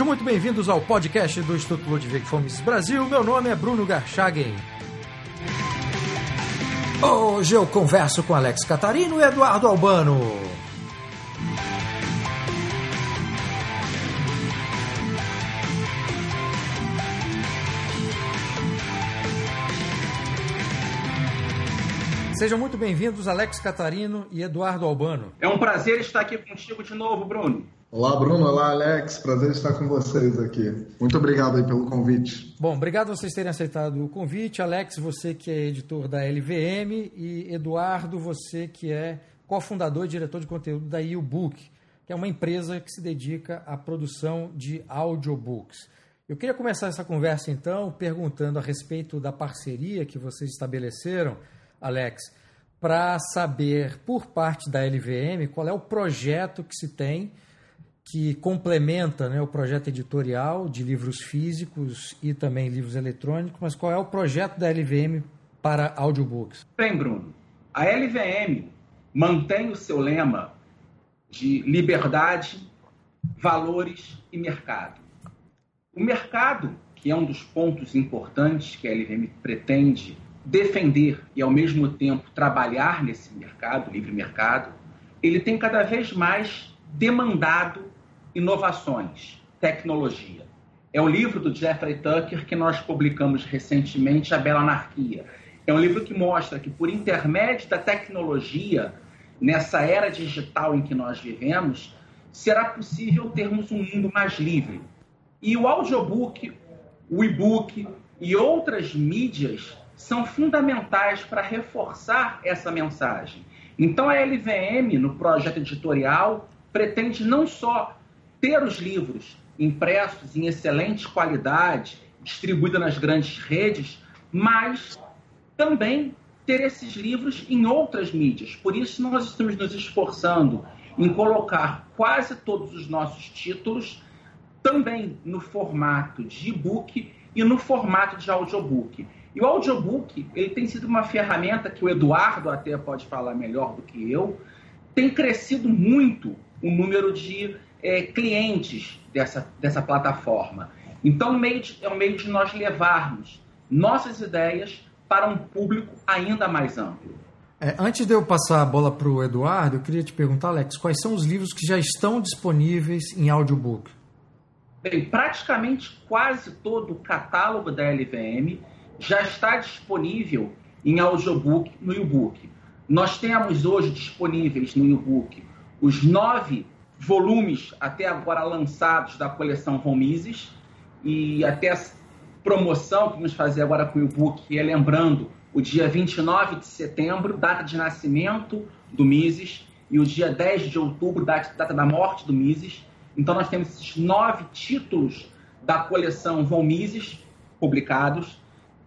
Sejam muito bem-vindos ao podcast do Instituto Ludwig Fomes Brasil. Meu nome é Bruno Garchagen. Hoje eu converso com Alex Catarino e Eduardo Albano. Sejam muito bem-vindos, Alex Catarino e Eduardo Albano. É um prazer estar aqui contigo de novo, Bruno. Olá, Bruno. Olá, Alex. Prazer estar com vocês aqui. Muito obrigado aí pelo convite. Bom, obrigado vocês terem aceitado o convite. Alex, você que é editor da LVM e Eduardo, você que é cofundador e diretor de conteúdo da YouBook, que é uma empresa que se dedica à produção de audiobooks. Eu queria começar essa conversa então perguntando a respeito da parceria que vocês estabeleceram Alex, para saber por parte da LVM qual é o projeto que se tem que complementa né, o projeto editorial de livros físicos e também livros eletrônicos, mas qual é o projeto da LVM para audiobooks? Bem, Bruno, a LVM mantém o seu lema de liberdade, valores e mercado. O mercado, que é um dos pontos importantes que a LVM pretende defender e, ao mesmo tempo, trabalhar nesse mercado, livre mercado, ele tem cada vez mais demandado inovações, tecnologia. É o livro do Jeffrey Tucker que nós publicamos recentemente, A Bela Anarquia. É um livro que mostra que, por intermédio da tecnologia, nessa era digital em que nós vivemos, será possível termos um mundo mais livre. E o audiobook, o e-book e outras mídias são fundamentais para reforçar essa mensagem. Então a LVM, no projeto editorial, pretende não só ter os livros impressos em excelente qualidade, distribuídos nas grandes redes, mas também ter esses livros em outras mídias. Por isso, nós estamos nos esforçando em colocar quase todos os nossos títulos também no formato de e-book e no formato de audiobook. E o audiobook, ele tem sido uma ferramenta que o Eduardo até pode falar melhor do que eu, tem crescido muito o número de é, clientes dessa, dessa plataforma. Então, meio de, é um meio de nós levarmos nossas ideias para um público ainda mais amplo. É, antes de eu passar a bola para o Eduardo, eu queria te perguntar, Alex, quais são os livros que já estão disponíveis em audiobook? Bem, praticamente quase todo o catálogo da LVM já está disponível em audiobook no e-book. Nós temos hoje disponíveis no e-book os nove volumes até agora lançados da coleção Romises e até a promoção que vamos fazer agora com o e-book é lembrando o dia 29 de setembro, data de nascimento do Mises, e o dia 10 de outubro, data, data da morte do Mises. Então nós temos esses nove títulos da coleção Von Mises publicados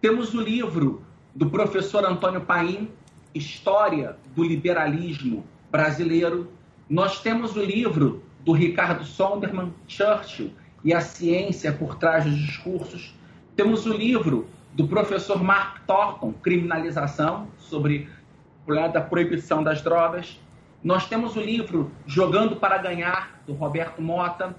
temos o livro do professor Antônio Paim, História do Liberalismo Brasileiro. Nós temos o livro do Ricardo Sonderman, Churchill e a Ciência por Trás dos Discursos. Temos o livro do professor Mark Thornton, Criminalização, sobre da proibição das drogas. Nós temos o livro Jogando para Ganhar, do Roberto Mota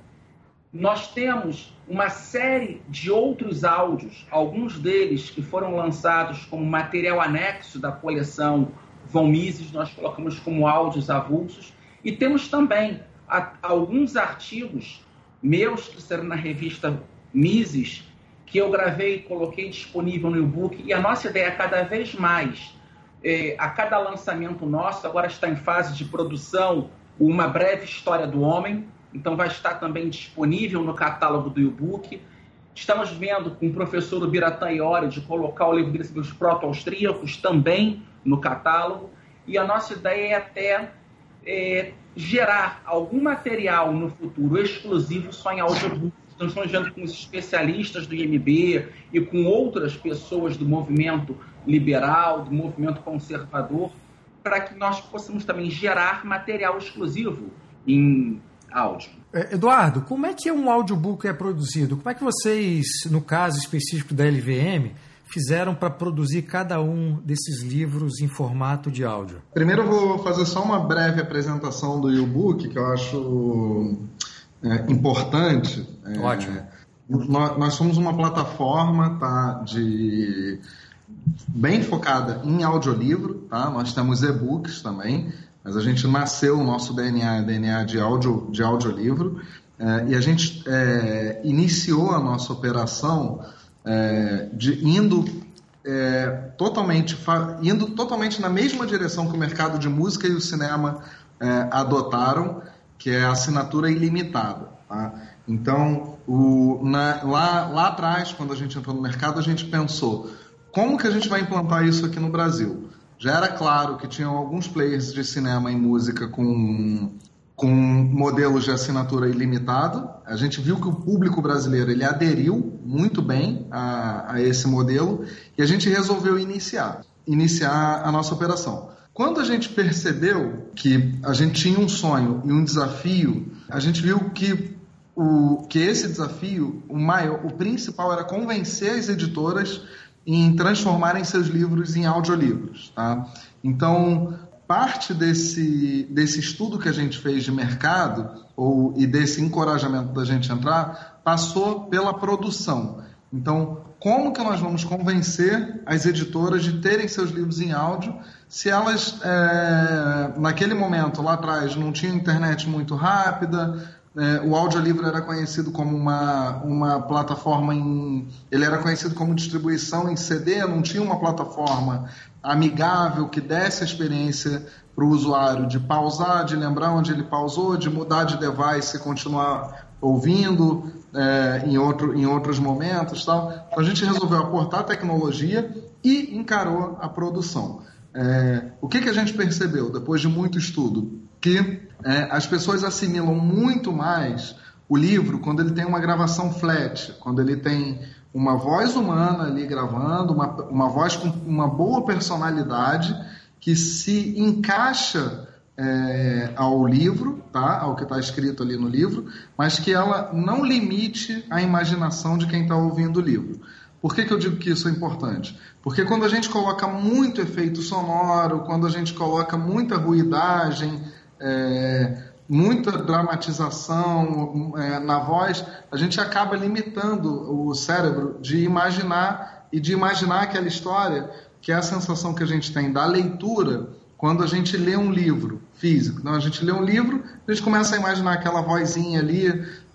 nós temos uma série de outros áudios, alguns deles que foram lançados como material anexo da coleção Von Mises, nós colocamos como áudios avulsos, e temos também a, alguns artigos meus que serão na revista Mises, que eu gravei e coloquei disponível no e-book, e a nossa ideia é cada vez mais, é, a cada lançamento nosso, agora está em fase de produção, uma breve história do homem, então vai estar também disponível no catálogo do e-book. Estamos vendo com o professor Ubiratã Iori de colocar o livro dele sobre os proto-austríacos também no catálogo. E a nossa ideia é até é, gerar algum material no futuro exclusivo só em audiobook. Então, estamos vendo com os especialistas do IMB e com outras pessoas do movimento liberal, do movimento conservador, para que nós possamos também gerar material exclusivo em áudio. É, Eduardo, como é que um audiobook é produzido? Como é que vocês, no caso específico da LVM, fizeram para produzir cada um desses livros em formato de áudio? Primeiro eu vou fazer só uma breve apresentação do e-book, que eu acho é, importante. É, Ótimo. Nós, nós somos uma plataforma tá, de bem focada em audiolivro, tá? Nós temos e-books também, mas a gente nasceu, o nosso DNA é DNA de, audio, de audiolivro, é, e a gente é, iniciou a nossa operação é, de, indo é, totalmente indo totalmente na mesma direção que o mercado de música e o cinema é, adotaram, que é a assinatura ilimitada. Tá? Então, o, na, lá, lá atrás, quando a gente entrou no mercado, a gente pensou como que a gente vai implantar isso aqui no Brasil? Já era claro que tinham alguns players de cinema e música com, com modelos de assinatura ilimitado. A gente viu que o público brasileiro ele aderiu muito bem a, a esse modelo e a gente resolveu iniciar, iniciar a nossa operação. Quando a gente percebeu que a gente tinha um sonho e um desafio, a gente viu que o, que esse desafio, o maior, o principal era convencer as editoras em transformarem seus livros em audiolivros. Tá? Então, parte desse, desse estudo que a gente fez de mercado ou, e desse encorajamento da gente entrar passou pela produção. Então, como que nós vamos convencer as editoras de terem seus livros em áudio se elas, é, naquele momento, lá atrás, não tinham internet muito rápida, é, o audiolivro era conhecido como uma, uma plataforma em. Ele era conhecido como distribuição em CD, não tinha uma plataforma amigável que desse a experiência para o usuário de pausar, de lembrar onde ele pausou, de mudar de device e continuar ouvindo é, em, outro, em outros momentos. Tal. Então a gente resolveu aportar tecnologia e encarou a produção. É, o que, que a gente percebeu depois de muito estudo? Que é, as pessoas assimilam muito mais o livro quando ele tem uma gravação flat, quando ele tem uma voz humana ali gravando, uma, uma voz com uma boa personalidade que se encaixa é, ao livro, tá? ao que está escrito ali no livro, mas que ela não limite a imaginação de quem está ouvindo o livro. Por que, que eu digo que isso é importante? Porque quando a gente coloca muito efeito sonoro, quando a gente coloca muita ruidagem, é, muita dramatização é, na voz, a gente acaba limitando o cérebro de imaginar e de imaginar aquela história, que é a sensação que a gente tem da leitura quando a gente lê um livro físico. Então, a gente lê um livro, a gente começa a imaginar aquela vozinha ali,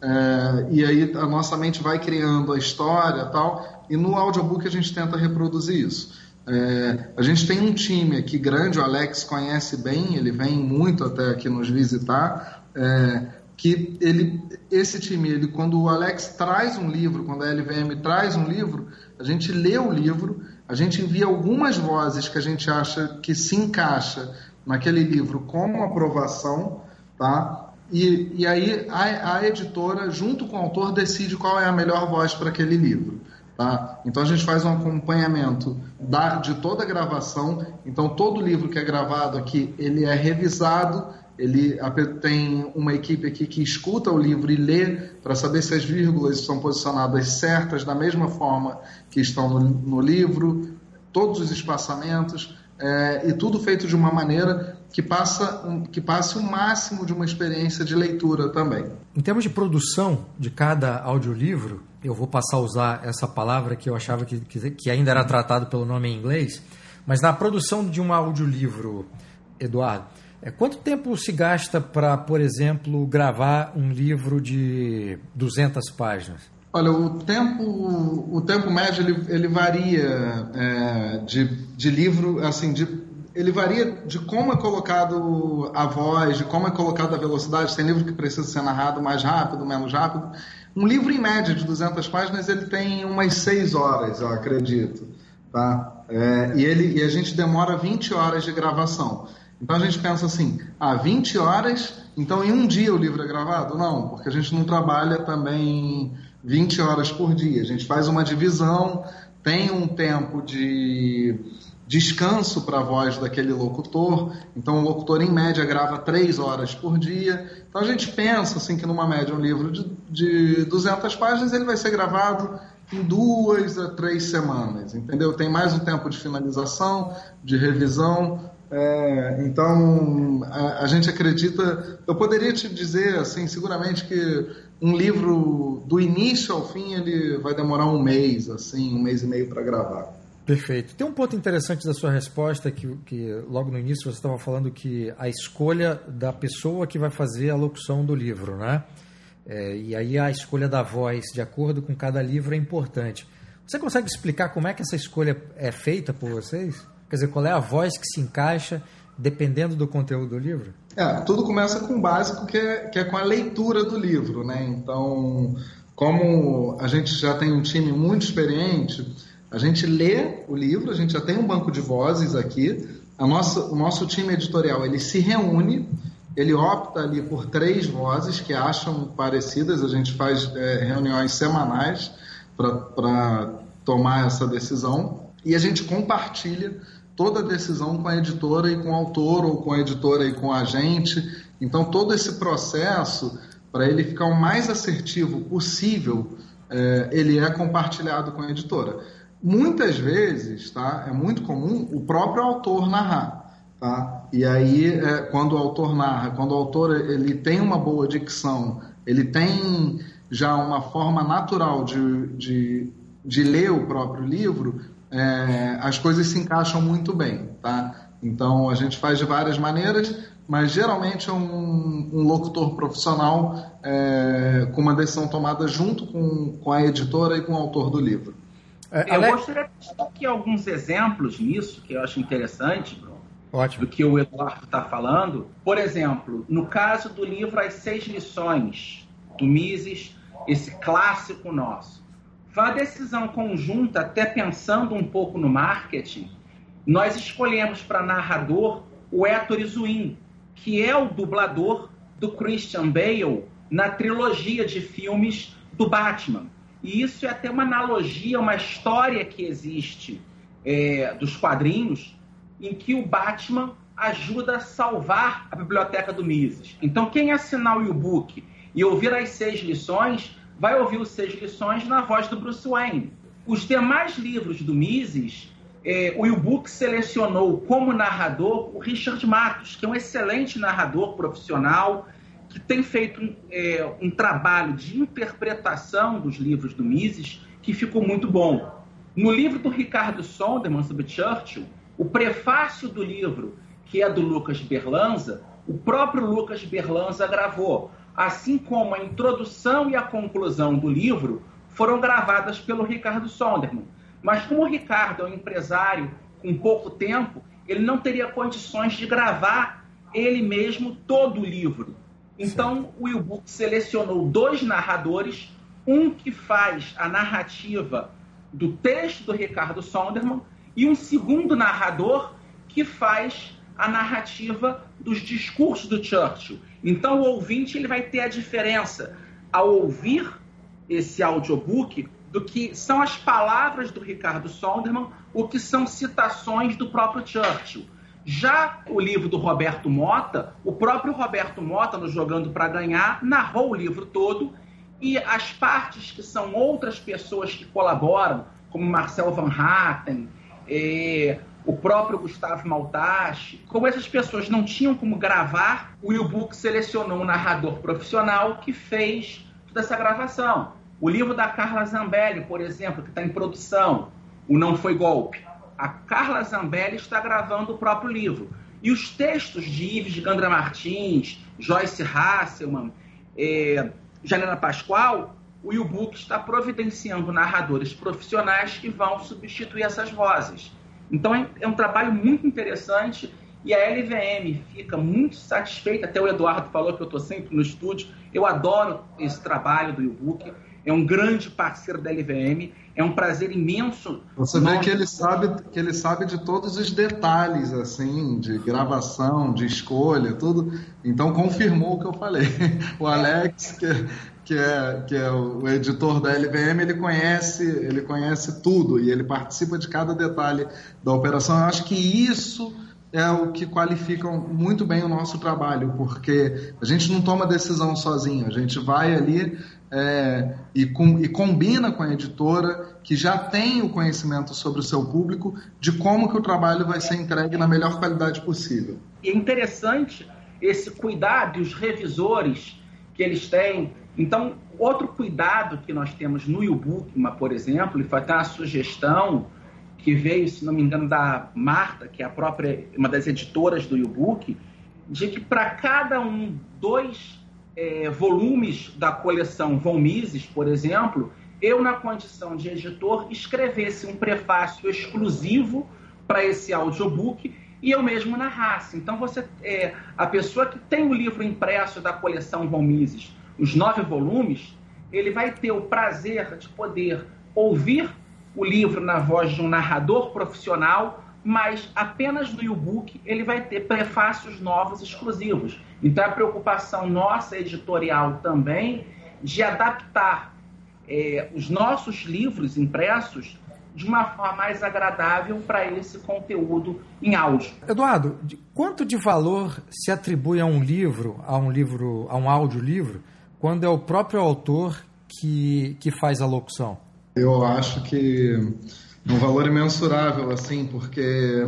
é, e aí a nossa mente vai criando a história tal, e no audiobook a gente tenta reproduzir isso. É, a gente tem um time aqui grande, o Alex conhece bem, ele vem muito até aqui nos visitar, é, que ele, esse time, ele, quando o Alex traz um livro, quando a LVM traz um livro, a gente lê o livro, a gente envia algumas vozes que a gente acha que se encaixa naquele livro como aprovação, tá? E, e aí a, a editora, junto com o autor, decide qual é a melhor voz para aquele livro. Tá? Então a gente faz um acompanhamento da, de toda a gravação. Então todo livro que é gravado aqui ele é revisado. Ele tem uma equipe aqui que escuta o livro e lê para saber se as vírgulas estão posicionadas certas da mesma forma que estão no, no livro, todos os espaçamentos é, e tudo feito de uma maneira que passa que passe o máximo de uma experiência de leitura também. Em termos de produção de cada audiolivro, eu vou passar a usar essa palavra que eu achava que, que, ainda era tratado pelo nome em inglês, mas na produção de um audiolivro, Eduardo, é, quanto tempo se gasta para, por exemplo, gravar um livro de 200 páginas? Olha, o tempo, o tempo médio ele, ele varia é, de, de livro, assim, de, ele varia de como é colocado a voz, de como é colocada a velocidade. Tem livro que precisa ser narrado mais rápido, menos rápido. Um livro, em média, de 200 páginas, ele tem umas 6 horas, eu acredito. Tá? É, e, ele, e a gente demora 20 horas de gravação. Então a gente pensa assim, ah, 20 horas, então em um dia o livro é gravado? Não, porque a gente não trabalha também 20 horas por dia. A gente faz uma divisão, tem um tempo de descanso para a voz daquele locutor. Então, o locutor, em média, grava três horas por dia. Então, a gente pensa assim que, numa média, um livro de, de 200 páginas ele vai ser gravado em duas a três semanas, entendeu? Tem mais um tempo de finalização, de revisão, É, então, a, a, gente acredita. Eu poderia te dizer, assim, seguramente que um livro do início ao fim ele vai demorar um mês, assim, um mês e meio para gravar. Perfeito. Tem um ponto interessante da sua resposta que, que logo no início você estava falando que a escolha da pessoa que vai fazer a locução do livro, né? É, e aí a escolha da voz de acordo com cada livro é importante. Você consegue explicar como é que essa escolha é feita por vocês? Quer dizer, qual é a voz que se encaixa dependendo do conteúdo do livro? É, tudo começa com o básico, que é, que é com a leitura do livro, né? Então, como a gente já tem um time muito experiente, a gente lê o livro, a gente já tem um banco de vozes aqui, a nossa, o nosso time editorial ele se reúne, ele opta ali por três vozes que acham parecidas, a gente faz é, reuniões semanais para tomar essa decisão e a gente compartilha toda a decisão com a editora e com o autor, ou com a editora e com a agente. Então, todo esse processo, para ele ficar o mais assertivo possível, é, ele é compartilhado com a editora. Muitas vezes, tá, é muito comum o próprio autor narrar. Tá? E aí, é, quando o autor narra, quando o autor ele tem uma boa dicção, ele tem já uma forma natural de, de, de ler o próprio livro, é, as coisas se encaixam muito bem, tá? Então a gente faz de várias maneiras, mas geralmente é um, um locutor profissional é, com uma decisão tomada junto com, com a editora e com o autor do livro. É, eu gostaria de dar aqui alguns exemplos nisso que eu acho interessante, Bruno, Ótimo. do que o Eduardo está falando. Por exemplo, no caso do livro As Seis Lições, do Mises, esse clássico nosso foi decisão conjunta, até pensando um pouco no marketing. Nós escolhemos para narrador o Héctor Izuin, que é o dublador do Christian Bale na trilogia de filmes do Batman. E isso é até uma analogia, uma história que existe é, dos quadrinhos, em que o Batman ajuda a salvar a biblioteca do Mises. Então, quem assinar o e-book e ouvir as seis lições vai ouvir os Seis Lições na voz do Bruce Wayne. Os demais livros do Mises, é, o e-book selecionou como narrador o Richard Matos, que é um excelente narrador profissional, que tem feito é, um trabalho de interpretação dos livros do Mises que ficou muito bom. No livro do Ricardo Sonderman sobre Churchill, o prefácio do livro, que é do Lucas Berlanza, o próprio Lucas Berlanza gravou assim como a introdução e a conclusão do livro foram gravadas pelo Ricardo Sonderman. Mas como o Ricardo é um empresário com pouco tempo, ele não teria condições de gravar ele mesmo todo o livro. Então, o e-book selecionou dois narradores, um que faz a narrativa do texto do Ricardo Sonderman e um segundo narrador que faz a narrativa dos discursos do Churchill. Então o ouvinte ele vai ter a diferença ao ouvir esse audiobook do que são as palavras do Ricardo Sonderman, o que são citações do próprio Churchill. Já o livro do Roberto Mota, o próprio Roberto Mota, no Jogando para Ganhar, narrou o livro todo e as partes que são outras pessoas que colaboram, como Marcel Van Hatten, eh, o próprio Gustavo Maltache. Como essas pessoas não tinham como gravar, o e-book selecionou um narrador profissional que fez toda essa gravação. O livro da Carla Zambelli, por exemplo, que está em produção, O Não Foi Golpe. A Carla Zambelli está gravando o próprio livro. E os textos de Ives Gandra Martins, Joyce Hasselman, é, Janela Pascoal, o e-book está providenciando narradores profissionais que vão substituir essas vozes. Então é, é um trabalho muito interessante e a LVM fica muito satisfeita. Até o Eduardo falou que eu estou sempre no estúdio. Eu adoro esse trabalho do e-book. É um grande parceiro da LVM. É um prazer imenso. Você vê que ele sabe que ele sabe de todos os detalhes assim, de gravação, de escolha, tudo. Então confirmou o que eu falei. O Alex, que que é, que é o editor da LVM, ele conhece, ele conhece tudo e ele participa de cada detalhe da operação. Eu acho que isso é o que qualifica muito bem o nosso trabalho, porque a gente não toma decisão sozinho, a gente vai ali é, e, com, e, combina com a editora que já tem o conhecimento sobre o seu público de como que o trabalho vai ser entregue na melhor qualidade possível. E é interessante esse cuidado e os revisores que eles têm. Então, outro cuidado que nós temos no e-book, por exemplo, e foi até uma sugestão que veio, se não me engano, da Marta, que é a própria, uma das editoras do e-book, de que para cada um, dois é, volumes da coleção Von Mises, por exemplo, eu, na condição de editor, escrevesse um prefácio exclusivo para esse audiobook e eu mesmo narrasse. Então, você, é, a pessoa que tem o livro impresso da coleção Von Mises, os nove volumes, ele vai ter o prazer de poder ouvir o livro na voz de um narrador profissional, mas apenas no e-book ele vai ter prefácios novos exclusivos. Então, a preocupação nossa editorial também de adaptar é, os nossos livros impressos de uma forma mais agradável para esse conteúdo em áudio. Eduardo, quanto de valor se atribui a um livro, a um livro, a um audiolivro, quando é o próprio autor que, que faz a locução? Eu acho que um valor imensurável, assim, porque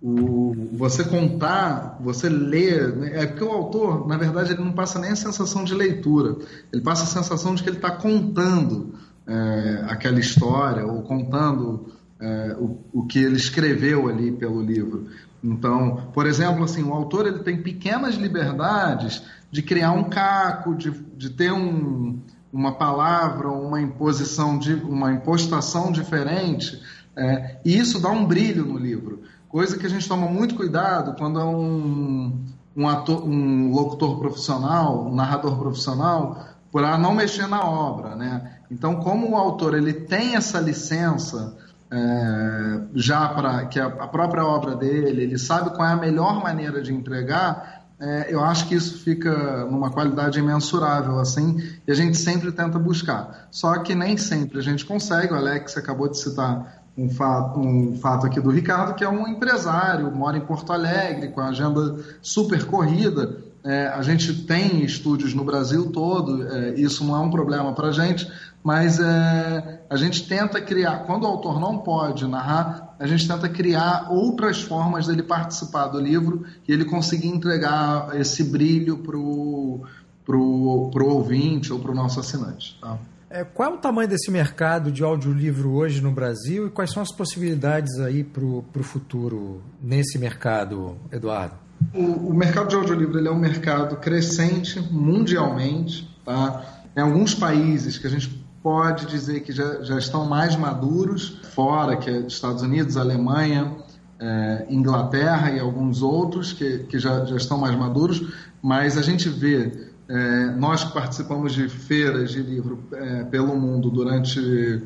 o, você contar, você ler, né, é porque o autor, na verdade, ele não passa nem a sensação de leitura, ele passa a sensação de que ele está contando é, aquela história ou contando é, o, o que ele escreveu ali pelo livro. Então, por exemplo, assim, o autor ele tem pequenas liberdades de criar um caco, de, de ter um, uma palavra, uma imposição, de, uma impostação diferente, é, e isso dá um brilho no livro. Coisa que a gente toma muito cuidado quando é um, um, ator, um locutor profissional, um narrador profissional, para não mexer na obra, né? Então, como o autor ele tem essa licença é, já para que a, a, própria obra dele, ele sabe qual é a melhor maneira de entregar, é, eu acho que isso fica numa qualidade imensurável, assim, e a gente sempre tenta buscar. Só que nem sempre a gente consegue, o Alex acabou de citar um fato, um fato aqui do Ricardo, que é um empresário, mora em Porto Alegre, com a agenda super corrida, é, a gente tem estúdios no Brasil todo, é, isso não é um problema para a gente, mas é, a gente tenta criar, quando o autor não pode narrar, a gente tenta criar outras formas dele participar do livro e ele conseguir entregar esse brilho para o pro, pro ouvinte ou para o nosso assinante. Tá? É, qual é o tamanho desse mercado de audiolivro hoje no Brasil e quais são as possibilidades aí para o futuro nesse mercado, Eduardo? O, o mercado de audiolivro ele é um mercado crescente mundialmente. Tá? Em alguns países que a gente pode dizer que já, já estão mais maduros, fora, que é Estados Unidos, Alemanha, é, Inglaterra e alguns outros que, que já, já estão mais maduros, mas a gente vê, é, nós que participamos de feiras de livro é, pelo mundo durante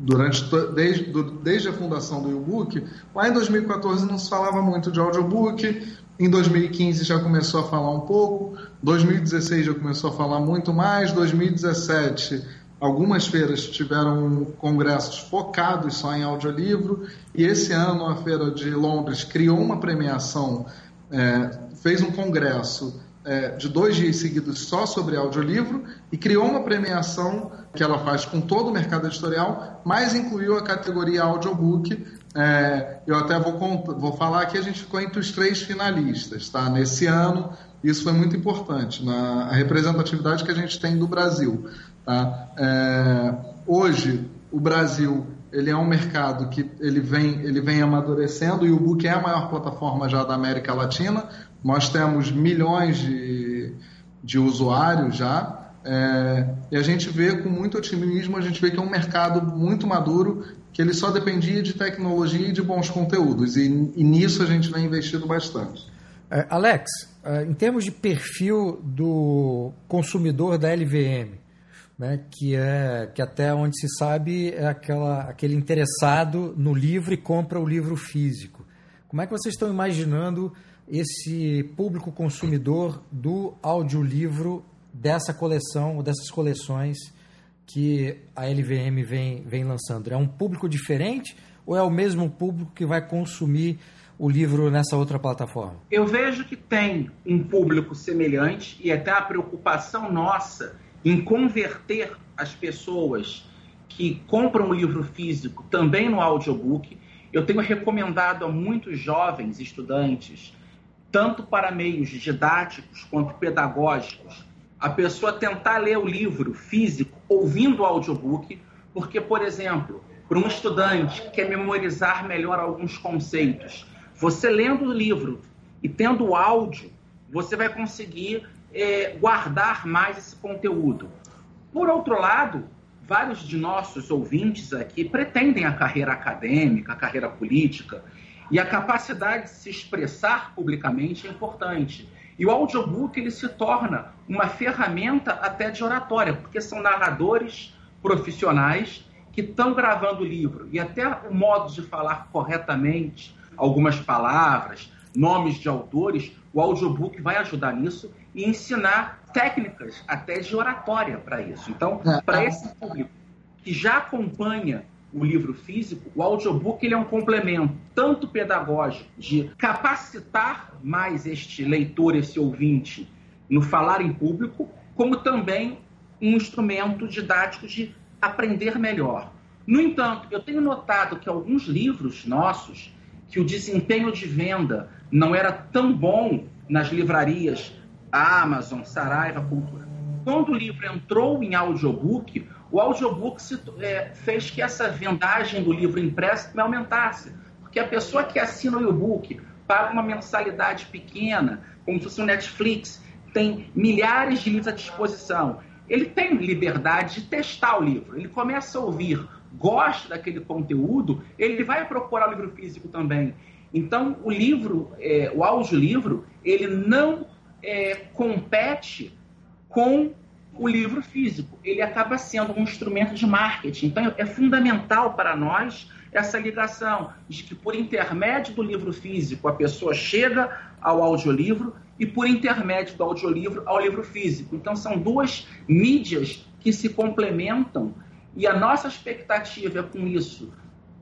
durante desde, desde a fundação do e-book, lá em 2014 não se falava muito de audiobook, em 2015 já começou a falar um pouco, 2016 já começou a falar muito mais, 2017 algumas feiras tiveram congressos focados só em audiolivro e esse ano a feira de Londres criou uma premiação, é, fez um congresso é, de dois dias seguidos só sobre audiolivro e criou uma premiação que ela faz com todo o mercado editorial, mas incluiu a categoria audiobook. É, eu até vou, vou falar que a gente ficou entre os três finalistas, tá? Nesse ano, isso foi muito importante na representatividade que a gente tem do Brasil. Tá? É, hoje, o Brasil ele é um mercado que ele vem, ele vem amadurecendo e o Book é a maior plataforma já da América Latina. Nós temos milhões de, de usuários já. É, e a gente vê com muito otimismo, a gente vê que é um mercado muito maduro, que ele só dependia de tecnologia e de bons conteúdos. E, e nisso a gente vem investindo bastante. É, Alex, é, em termos de perfil do consumidor da LVM, né, que é que até onde se sabe é aquela, aquele interessado no livro e compra o livro físico. Como é que vocês estão imaginando esse público consumidor do audiolivro dessa coleção, dessas coleções que a LVM vem, vem lançando? É um público diferente ou é o mesmo público que vai consumir o livro nessa outra plataforma? Eu vejo que tem um público semelhante e até a preocupação nossa em converter as pessoas que compram o livro físico também no audiobook. Eu tenho recomendado a muitos jovens estudantes, tanto para meios didáticos quanto pedagógicos, a pessoa tentar ler o livro físico ouvindo o audiobook, porque, por exemplo, para um estudante que quer memorizar melhor alguns conceitos, você lendo o livro e tendo o áudio, você vai conseguir é, guardar mais esse conteúdo. Por outro lado, vários de nossos ouvintes aqui pretendem a carreira acadêmica, a carreira política, e a capacidade de se expressar publicamente é importante. E o audiobook ele se torna uma ferramenta até de oratória, porque são narradores profissionais que estão gravando o livro e até o modo de falar corretamente algumas palavras, nomes de autores, o audiobook vai ajudar nisso e ensinar técnicas até de oratória para isso. Então, é. para esse público que já acompanha o livro físico, o audiobook ele é um complemento tanto pedagógico de capacitar mais este leitor, esse ouvinte no falar em público, como também um instrumento didático de aprender melhor. No entanto, eu tenho notado que alguns livros nossos, que o desempenho de venda não era tão bom nas livrarias Amazon, Saraiva, Cultura. Quando o livro entrou em audiobook, o audiobook se, é, fez que essa vendagem do livro impresso me aumentasse. Porque a pessoa que assina o e-book paga uma mensalidade pequena, como se fosse um Netflix, tem milhares de livros à disposição. Ele tem liberdade de testar o livro. Ele começa a ouvir, gosta daquele conteúdo, ele vai procurar o livro físico também. Então, o livro, é, o audiolivro, ele não é, compete com o livro físico. Ele acaba sendo um instrumento de marketing. Então, é fundamental para nós essa ligação de que, por intermédio do livro físico, a pessoa chega ao audiolivro e, por intermédio do audiolivro, ao livro físico. Então, são duas mídias que se complementam e a nossa expectativa é com isso,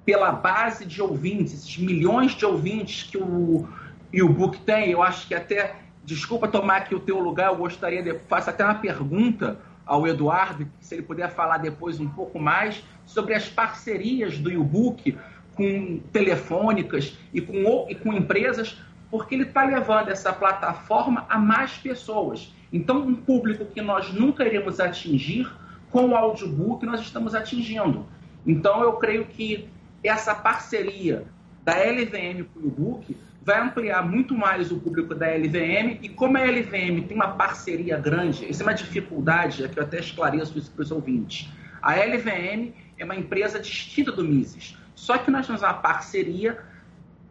pela base de ouvintes, esses milhões de ouvintes que o, e o book tem, eu acho que até Desculpa tomar aqui o teu lugar, eu gostaria de faço até uma pergunta ao Eduardo, se ele puder falar depois um pouco mais sobre as parcerias do e-book com telefônicas e com, e com empresas, porque ele está levando essa plataforma a mais pessoas. Então, um público que nós nunca iremos atingir, com o audiobook nós estamos atingindo. Então, eu creio que essa parceria da LVM com o e-book vai ampliar muito mais o público da LVM e como a LVM tem uma parceria grande, isso é uma dificuldade, é que eu até esclareço isso para os ouvintes. A LVM é uma empresa distinta do Mises, só que nós temos uma parceria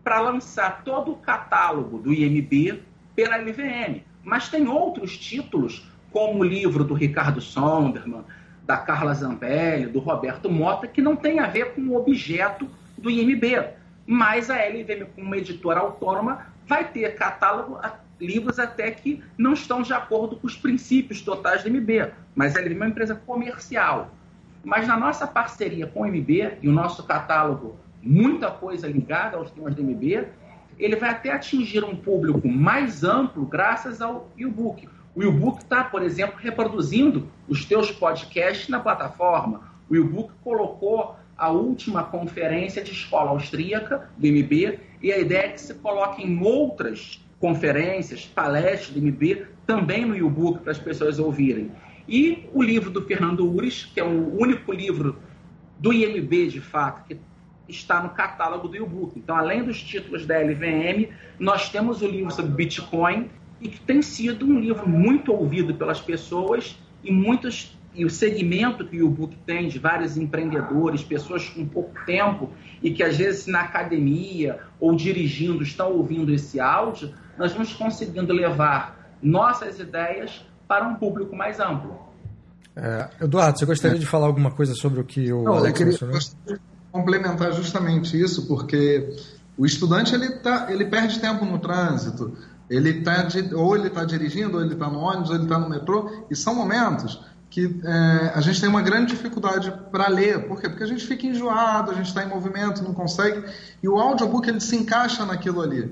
para lançar todo o catálogo do IMB pela LVM, mas tem outros títulos, como o livro do Ricardo Sonderman, da Carla Zambelli, do Roberto Mota, que não tem a ver com o objeto do IMB mas a LVM, como editora autônoma, vai ter catálogo, livros até que não estão de acordo com os princípios totais do MB. Mas a LVM é uma empresa comercial. Mas na nossa parceria com o MB e o nosso catálogo, muita coisa ligada aos temas do MB, ele vai até atingir um público mais amplo graças ao e-book. O e-book está, por exemplo, reproduzindo os teus podcasts na plataforma. O e-book colocou a última conferência de escola austríaca do MB e a ideia é que se coloquem outras conferências, palestras do MB também no e-book para as pessoas ouvirem. E o livro do Fernando Ures, que é o único livro do IMB, de fato, que está no catálogo do e-book. Então, além dos títulos da LVM, nós temos o livro sobre Bitcoin, e que tem sido um livro muito ouvido pelas pessoas e muitos e o segmento que o book tem de vários empreendedores, pessoas com pouco tempo e que às vezes na academia ou dirigindo estão ouvindo esse áudio, nós vamos conseguindo levar nossas ideias para um público mais amplo. É, Eduardo, você gostaria é. de falar alguma coisa sobre o que o Não, Alex eu queria complementar justamente isso, porque o estudante ele, tá, ele perde tempo no trânsito, ele tá, ou ele está dirigindo, ou ele está no ônibus, ou ele está no metrô, e são momentos que é, a gente tem uma grande dificuldade para ler. Por quê? Porque a gente fica enjoado, a gente está em movimento, não consegue. E o audiobook ele se encaixa naquilo ali.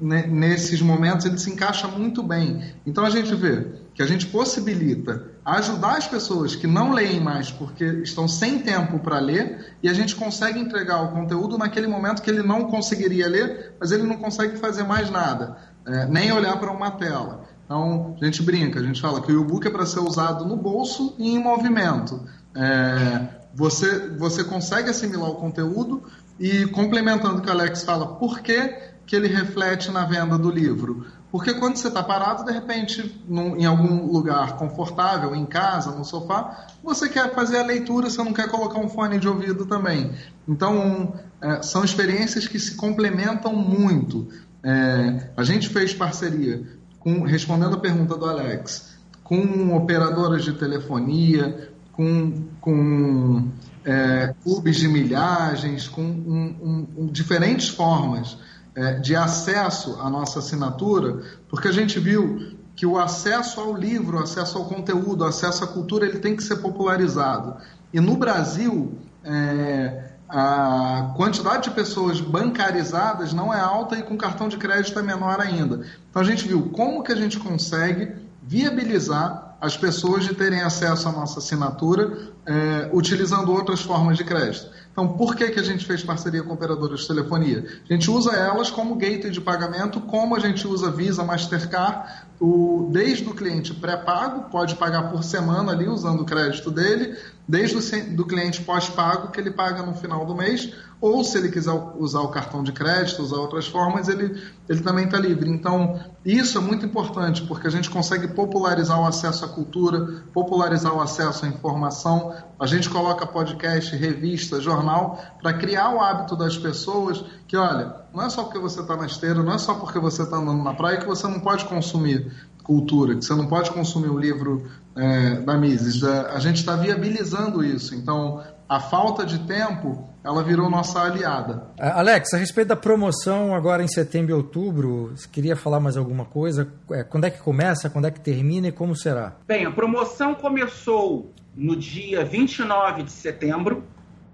Nesses momentos ele se encaixa muito bem. Então a gente vê que a gente possibilita ajudar as pessoas que não leem mais porque estão sem tempo para ler e a gente consegue entregar o conteúdo naquele momento que ele não conseguiria ler, mas ele não consegue fazer mais nada, é, nem olhar para uma tela. Então, a gente brinca, a gente fala que o e-book é para ser usado no bolso e em movimento. É, você, você consegue assimilar o conteúdo e, complementando o que o Alex fala, por que, que ele reflete na venda do livro? Porque quando você está parado, de repente, num, em algum lugar confortável, em casa, no sofá, você quer fazer a leitura, você não quer colocar um fone de ouvido também. Então, é, são experiências que se complementam muito. É, a gente fez parceria com, respondendo a pergunta do Alex, com operadoras de telefonia, com, com é, clubes de milhagens, com um, um, diferentes formas é, de acesso à nossa assinatura, porque a gente viu que o acesso ao livro, o acesso ao conteúdo, o acesso à cultura, ele tem que ser popularizado. E no Brasil, é, a quantidade de pessoas bancarizadas não é alta e com cartão de crédito é menor ainda. Então a gente viu como que a gente consegue viabilizar as pessoas de terem acesso à nossa assinatura é, utilizando outras formas de crédito. Então, por que, que a gente fez parceria com operadoras de telefonia? A gente usa elas como gateway de pagamento, como a gente usa Visa, Mastercard, o, desde o cliente pré-pago, pode pagar por semana ali usando o crédito dele, desde o do cliente pós-pago, que ele paga no final do mês, ou se ele quiser usar o cartão de crédito, usar outras formas, ele, ele também está livre. Então, isso é muito importante, porque a gente consegue popularizar o acesso à cultura, popularizar o acesso à informação, a gente coloca podcast, revista, jornal, para criar o hábito das pessoas que, olha, não é só porque você está na esteira, não é só porque você está andando na praia que você não pode consumir cultura, que você não pode consumir o livro é, da Mises. A gente está viabilizando isso. Então, a falta de tempo, ela virou nossa aliada. É, Alex, a respeito da promoção agora em setembro e outubro, você queria falar mais alguma coisa? É, quando é que começa, quando é que termina e como será? Bem, a promoção começou no dia 29 de setembro,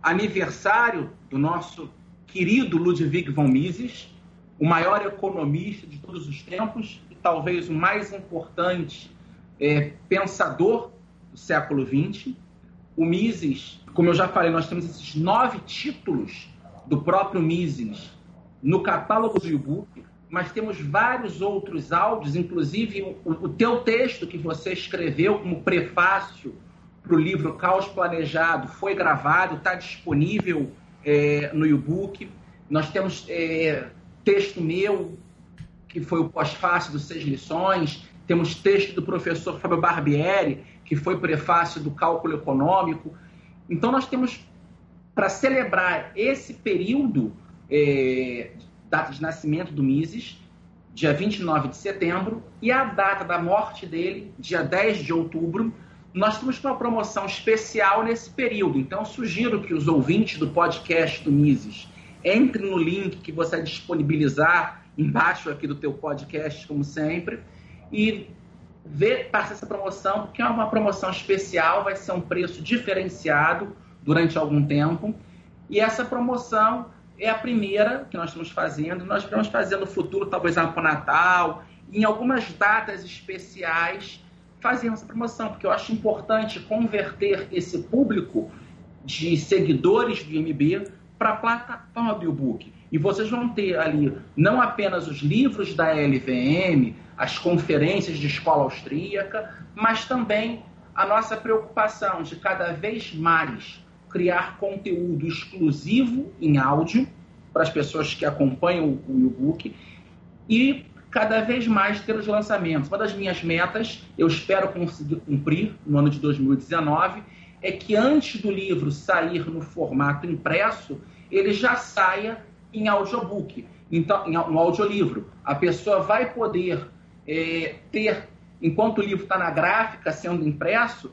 aniversário do nosso querido Ludwig von Mises, o maior economista de todos os tempos talvez o mais importante é, pensador do século XX. O Mises, como eu já falei, nós temos esses nove títulos do próprio Mises no catálogo do e-book, mas temos vários outros áudios, inclusive o, o teu texto que você escreveu como prefácio para o livro Caos Planejado foi gravado, está disponível é, no e-book. Nós temos é, texto meu, que foi o pós-fácil dos Seis Lições, temos texto do professor Fábio Barbieri, que foi prefácio do cálculo econômico. Então, nós temos, para celebrar esse período, é, data de nascimento do Mises, dia 29 de setembro, e a data da morte dele, dia 10 de outubro, nós temos uma promoção especial nesse período. Então, sugiro que os ouvintes do podcast do Mises entrem no link que você disponibilizar embaixo aqui do teu podcast, como sempre, e ver passar essa promoção, porque é uma promoção especial, vai ser um preço diferenciado durante algum tempo. E essa promoção é a primeira que nós estamos fazendo. Nós vamos fazer no futuro, talvez lá para o Natal, em algumas datas especiais, fazermos essa promoção, porque eu acho importante converter esse público de seguidores do IMB para a plataforma do e-book. E vocês vão ter ali não apenas os livros da LVM, as conferências de escola austríaca, mas também a nossa preocupação de cada vez mais criar conteúdo exclusivo em áudio para as pessoas que acompanham o e-book e cada vez mais ter os lançamentos. Uma das minhas metas, eu espero conseguir cumprir no ano de 2019, é que antes do livro sair no formato impresso, ele já saia em audiobook, então, em um audiolivro. A pessoa vai poder é, ter, enquanto o livro está na gráfica sendo impresso,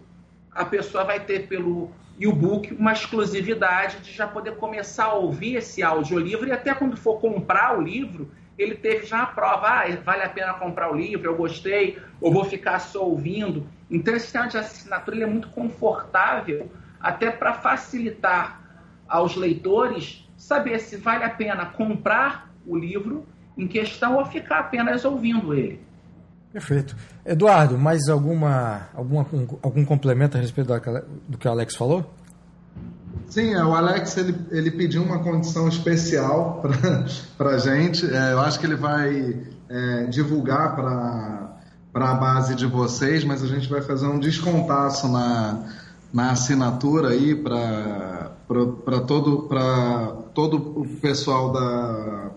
a pessoa vai ter pelo e-book uma exclusividade de já poder começar a ouvir esse audiolivro e até quando for comprar o livro, ele teve já a prova, ah, vale a pena comprar o livro, eu gostei, ou vou ficar só ouvindo. Então esse sistema de assinatura é muito confortável, até para facilitar aos leitores saber se vale a pena comprar o livro em questão ou ficar apenas ouvindo ele. Perfeito. Eduardo, mais alguma, alguma algum complemento a respeito do que o Alex falou? Sim, é, o Alex ele, ele pediu uma condição especial para a gente. É, eu acho que ele vai é, divulgar para a base de vocês, mas a gente vai fazer um descontaço na, na assinatura aí para todo, todo o pessoal da,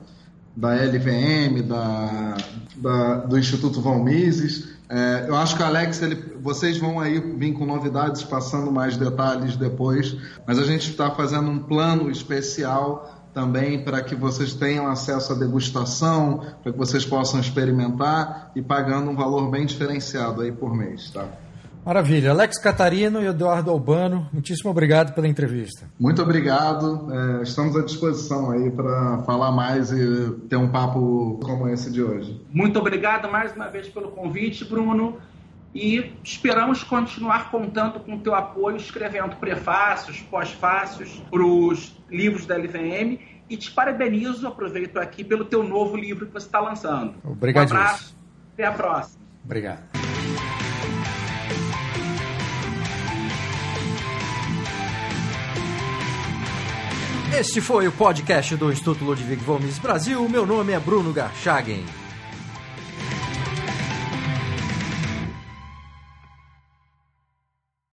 da LVM, da, da, do Instituto Von Mises. É, eu acho que o Alex, ele, vocês vão aí vir com novidades, passando mais detalhes depois, mas a gente está fazendo um plano especial também para que vocês tenham acesso à degustação, para que vocês possam experimentar e pagando um valor bem diferenciado aí por mês, tá? Maravilha. Alex Catarino e Eduardo Albano, muitíssimo obrigado pela entrevista. Muito obrigado. É, estamos à disposição aí para falar mais e ter um papo como esse de hoje. Muito obrigado mais uma vez pelo convite, Bruno. E esperamos continuar contando com o teu apoio, escrevendo prefácios, pós-fácios para os livros da LVM. E te parabenizo, aproveito aqui, pelo teu novo livro que você está lançando. Obrigado. Um abraço, até a próxima. Obrigado. Este foi o podcast do Instituto Ludwig Gomes Brasil. Meu nome é Bruno Garchagen.